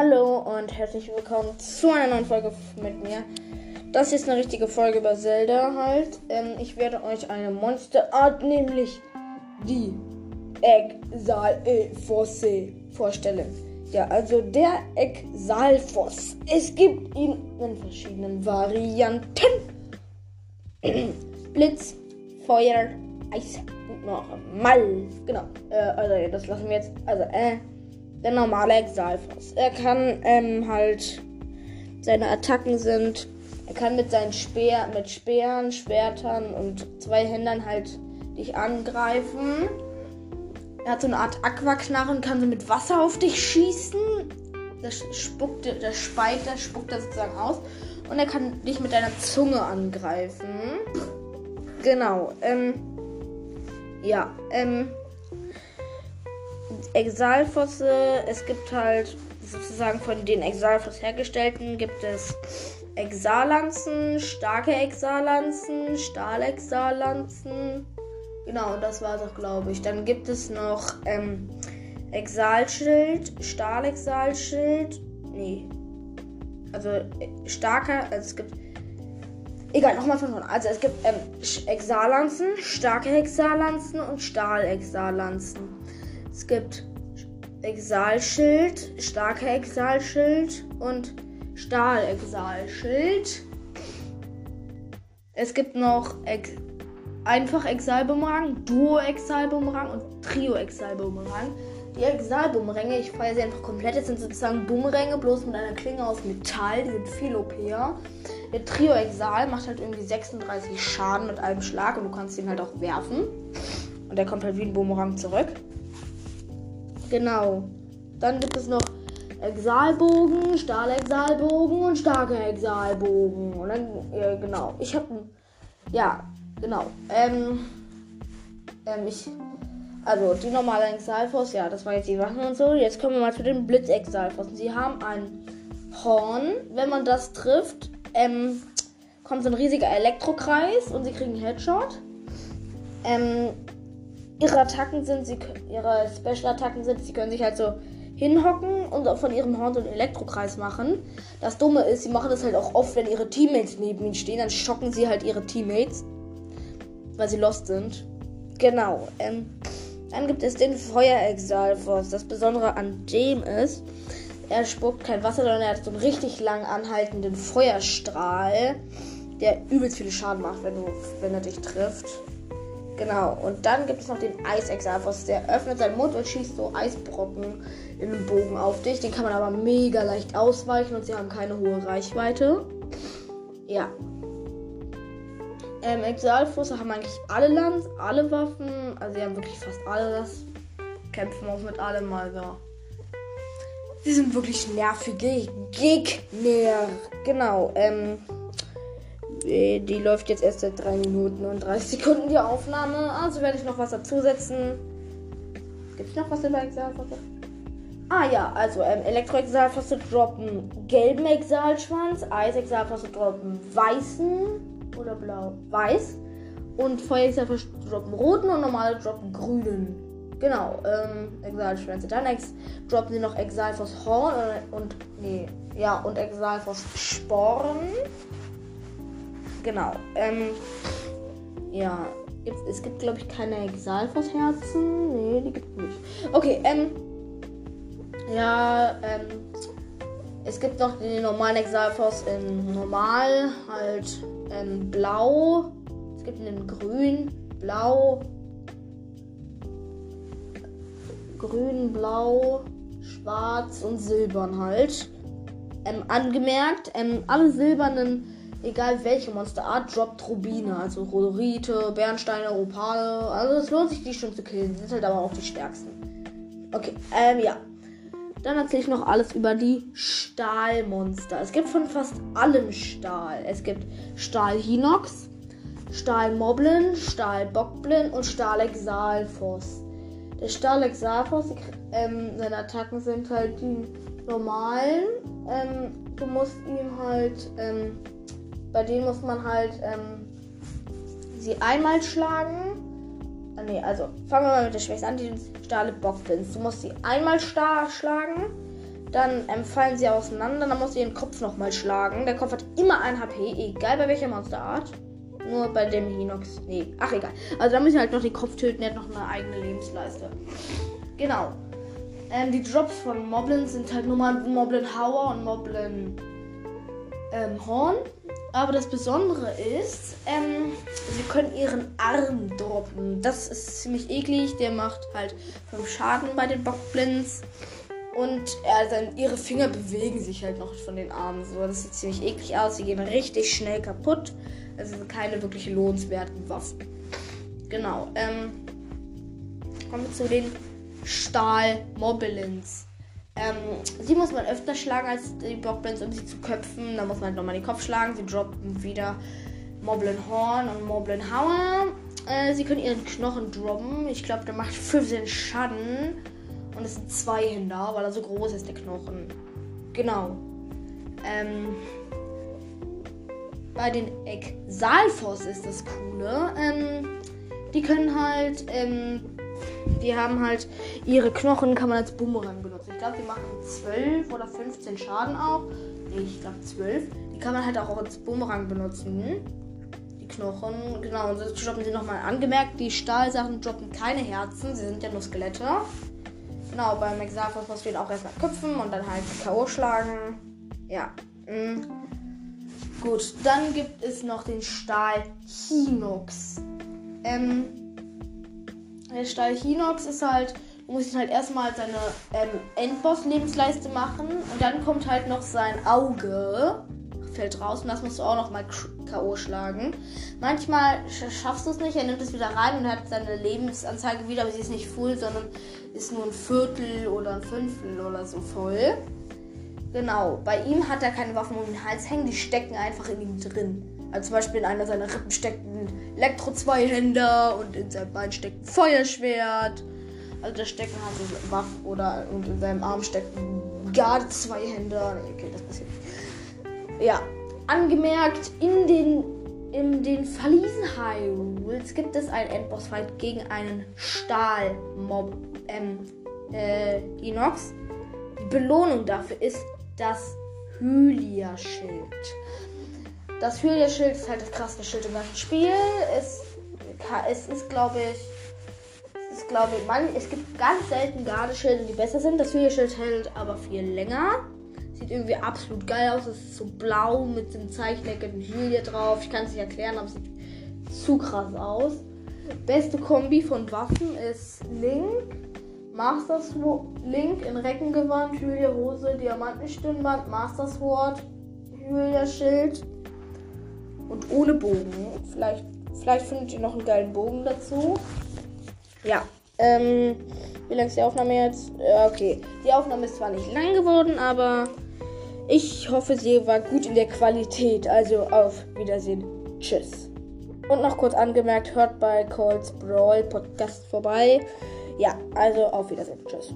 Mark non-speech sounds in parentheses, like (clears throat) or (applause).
Hallo und herzlich willkommen zu einer neuen Folge mit mir. Das ist eine richtige Folge über Zelda halt. Ähm, ich werde euch eine Monsterart, nämlich die Exalfosse vorstellen. Ja, also der Exalfos. Es gibt ihn in verschiedenen Varianten. (clears throat) Blitz, Feuer, Eis und normal. Genau. Äh, also das lassen wir jetzt. Also, äh der normale Exalfos. Er kann ähm, halt seine Attacken sind, er kann mit seinen Speer, mit Speeren, Schwertern und zwei Händern halt dich angreifen. Er hat so eine Art Aquaknarren, kann so mit Wasser auf dich schießen. Das spuckt, das speit, das spuckt er sozusagen aus. Und er kann dich mit deiner Zunge angreifen. Genau. Ähm, ja. Ähm, Exalfosse. Es gibt halt sozusagen von den Exalfoss hergestellten gibt es Exalanzen, starke Exalanzen, Stahlexalanzen. Genau, das war es auch, glaube ich. Dann gibt es noch ähm, Exalschild, Stahlexalschild. Nee. Also äh, starker, also es gibt. Egal, nochmal von vorne. Also es gibt ähm, Exalanzen, starke Exalanzen und Stahlexalanzen. Es gibt Exalschild, starker Exalschild und Stahlexalschild. Es gibt noch Ex einfach Exalbumerang, Duo Exalbumerang und Trio Exalbumerang. Die Exalbumeränge, ich feiere sie einfach komplett. Das sind sozusagen Bumeränge, bloß mit einer Klinge aus Metall. Die sind viel OP. Der Trio Exal macht halt irgendwie 36 Schaden mit einem Schlag und du kannst ihn halt auch werfen. Und der kommt halt wie ein Bumerang zurück. Genau. Dann gibt es noch Exalbogen, Stahlexalbogen und starker Exalbogen. Und dann, ja, genau. Ich habe Ja, genau. Ähm, ähm, ich. Also, die normale Exalfos, ja, das war jetzt die Waffen und so. Jetzt kommen wir mal zu den Blitz-Exalfos. Sie haben ein Horn. Wenn man das trifft, ähm, kommt so ein riesiger Elektrokreis und sie kriegen einen Headshot. Ähm, ihre Attacken sind, sie, ihre Special-Attacken sind, sie können sich halt so hinhocken und von ihrem Horn so einen Elektrokreis machen. Das Dumme ist, sie machen das halt auch oft, wenn ihre Teammates neben ihnen stehen, dann schocken sie halt ihre Teammates, weil sie lost sind. Genau. Ähm, dann gibt es den Feuerexalfos. Das Besondere an dem ist, er spuckt kein Wasser, sondern er hat so einen richtig lang anhaltenden Feuerstrahl, der übelst viele Schaden macht, wenn, du, wenn er dich trifft. Genau, und dann gibt es noch den Eisexalfos. Der öffnet seinen Mund und schießt so Eisbrocken in den Bogen auf dich. Den kann man aber mega leicht ausweichen und sie haben keine hohe Reichweite. Ja. Ähm, Exalfosse haben eigentlich alle Lands, alle Waffen. Also sie haben wirklich fast alles. Kämpfen auch mit allem mal so. Sie sind wirklich nervige Gegner. Genau, ähm. Äh, die läuft jetzt erst seit 3 Minuten und 30 Sekunden die Aufnahme. Also werde ich noch was dazusetzen. Gibt es noch was über Exalfosse? Ah ja, also ähm, Elektro-Exalfosse droppen gelben Exalschwanz, Eis-Exalfosse droppen weißen oder blau, weiß. Und Feuer-Exalfosse droppen roten und normale droppen grünen. Genau, ähm, Exalschwänze. Dann ex droppen sie noch Exalfos Horn und, und nee, ja, und Exalfos Sporen. Genau. Ähm, ja. Es gibt, glaube ich, keine Exalfos-Herzen. Nee, die gibt es nicht. Okay, ähm. Ja, ähm. Es gibt noch den normalen Exalfos in normal, halt ähm, blau. Es gibt einen grün, blau, grün, blau, schwarz und silbern halt. Ähm, angemerkt, ähm, alle silbernen egal welche Monsterart, droppt Rubine. Also Rodorite, Bernsteine, Opale. Also es lohnt sich, die schon zu killen. Sind halt aber auch die stärksten. Okay, ähm, ja. Dann erzähle ich noch alles über die Stahlmonster. Es gibt von fast allem Stahl. Es gibt Stahl-Hinox, Stahl-Moblin, Stahl-Bockblin und Stahl-Exalfos. Der Stahl-Exalfos, ähm, seine Attacken sind halt die normalen. Ähm, du musst ihm halt, ähm, bei denen muss man halt ähm, sie einmal schlagen. Ah, nee, also fangen wir mal mit der Schwächste an, die Stahle Bockblins. Du musst sie einmal schlagen. Dann ähm, fallen sie auseinander. Dann muss sie ihren Kopf nochmal schlagen. Der Kopf hat immer ein HP, egal bei welcher Monsterart. Nur bei dem Hinox. Nee, ach egal. Also da müssen wir halt noch den Kopf töten. Der hat noch eine eigene Lebensleiste. Genau. Ähm, die Drops von Moblins sind halt nur mal Moblin Hauer und Moblin ähm, Horn. Aber das Besondere ist, ähm, sie können ihren Arm droppen. Das ist ziemlich eklig. Der macht halt 5 Schaden bei den Bockblins. Und also ihre Finger bewegen sich halt noch von den Armen. So, das sieht ziemlich eklig aus. Sie gehen richtig schnell kaputt. Also sind keine wirklich lohnenswerten Waffen. Genau. Ähm, kommen wir zu den Stahl-Moblins. Ähm, sie muss man öfter schlagen als die Bockblins, um sie zu köpfen. Da muss man halt nochmal den Kopf schlagen. Sie droppen wieder Moblin Horn und Moblin Hauer. Äh, sie können ihren Knochen droppen. Ich glaube, der macht 15 Schaden. Und es sind zwei Händer, weil er so groß ist, der Knochen. Genau. Ähm, bei den Exalfos ist das Coole. Ähm, die können halt ähm, die haben halt ihre Knochen, kann man als Bumerang benutzen. Ich glaube, die machen 12 oder 15 Schaden auch. Nee, ich glaube 12. Die kann man halt auch als Bumerang benutzen. Die Knochen, genau. Und das droppen sie nochmal angemerkt. Die Stahlsachen droppen keine Herzen, sie sind ja nur Skelette. Genau, beim Exaphos muss man auch erstmal köpfen und dann halt K.O. schlagen. Ja. Mhm. Gut, dann gibt es noch den Stahl Hinox. Ähm, der Stahl Hinox ist halt, du musst halt erstmal seine ähm, Endboss-Lebensleiste machen und dann kommt halt noch sein Auge, fällt raus und das musst du auch noch mal K.O. schlagen. Manchmal schaffst du es nicht, er nimmt es wieder rein und hat seine Lebensanzeige wieder, aber sie ist nicht full, sondern ist nur ein Viertel oder ein Fünftel oder so voll. Genau, bei ihm hat er keine Waffen um den Hals hängen, die stecken einfach in ihm drin. Also zum Beispiel in einer seiner Rippen steckt ein Elektro-Zweihänder und in seinem Bein steckt ein Feuerschwert. Also da stecken halt so Waffen oder und in seinem Arm steckt ein Garde-Zweihänder. Okay, das passiert nicht. Ja, angemerkt, in den, in den Verliesen Hyrule gibt es einen Endboss-Fight gegen einen Stahl-Mob, ähm, äh, Inox. Die Belohnung dafür ist das Hylia-Schild. Das Hylia-Schild ist halt das krasseste Schild im ganzen Spiel. Es, es ist, glaube ich, es ist, glaube ich, man, es gibt ganz selten Gardeschilde, die besser sind. Das Hylia-Schild hält aber viel länger. Sieht irgendwie absolut geil aus. Es ist so blau mit dem Zeichnecken Hylia drauf. Ich kann es nicht erklären, aber es sieht zu krass aus. Beste Kombi von Waffen ist Link, Master Sword, Link in Reckengewand, Hylia Hose, Diamantenstirnband, Master Sword, Hylia Schild und ohne Bogen. Vielleicht, vielleicht findet ihr noch einen geilen Bogen dazu. Ja. Ähm, wie lange ist die Aufnahme jetzt? Ja, okay. Die Aufnahme ist zwar nicht lang geworden, aber ich hoffe, sie war gut in der Qualität. Also auf Wiedersehen. Tschüss. Und noch kurz angemerkt, hört bei Colts Brawl Podcast vorbei. Ja, also auf Wiedersehen. Tschüss.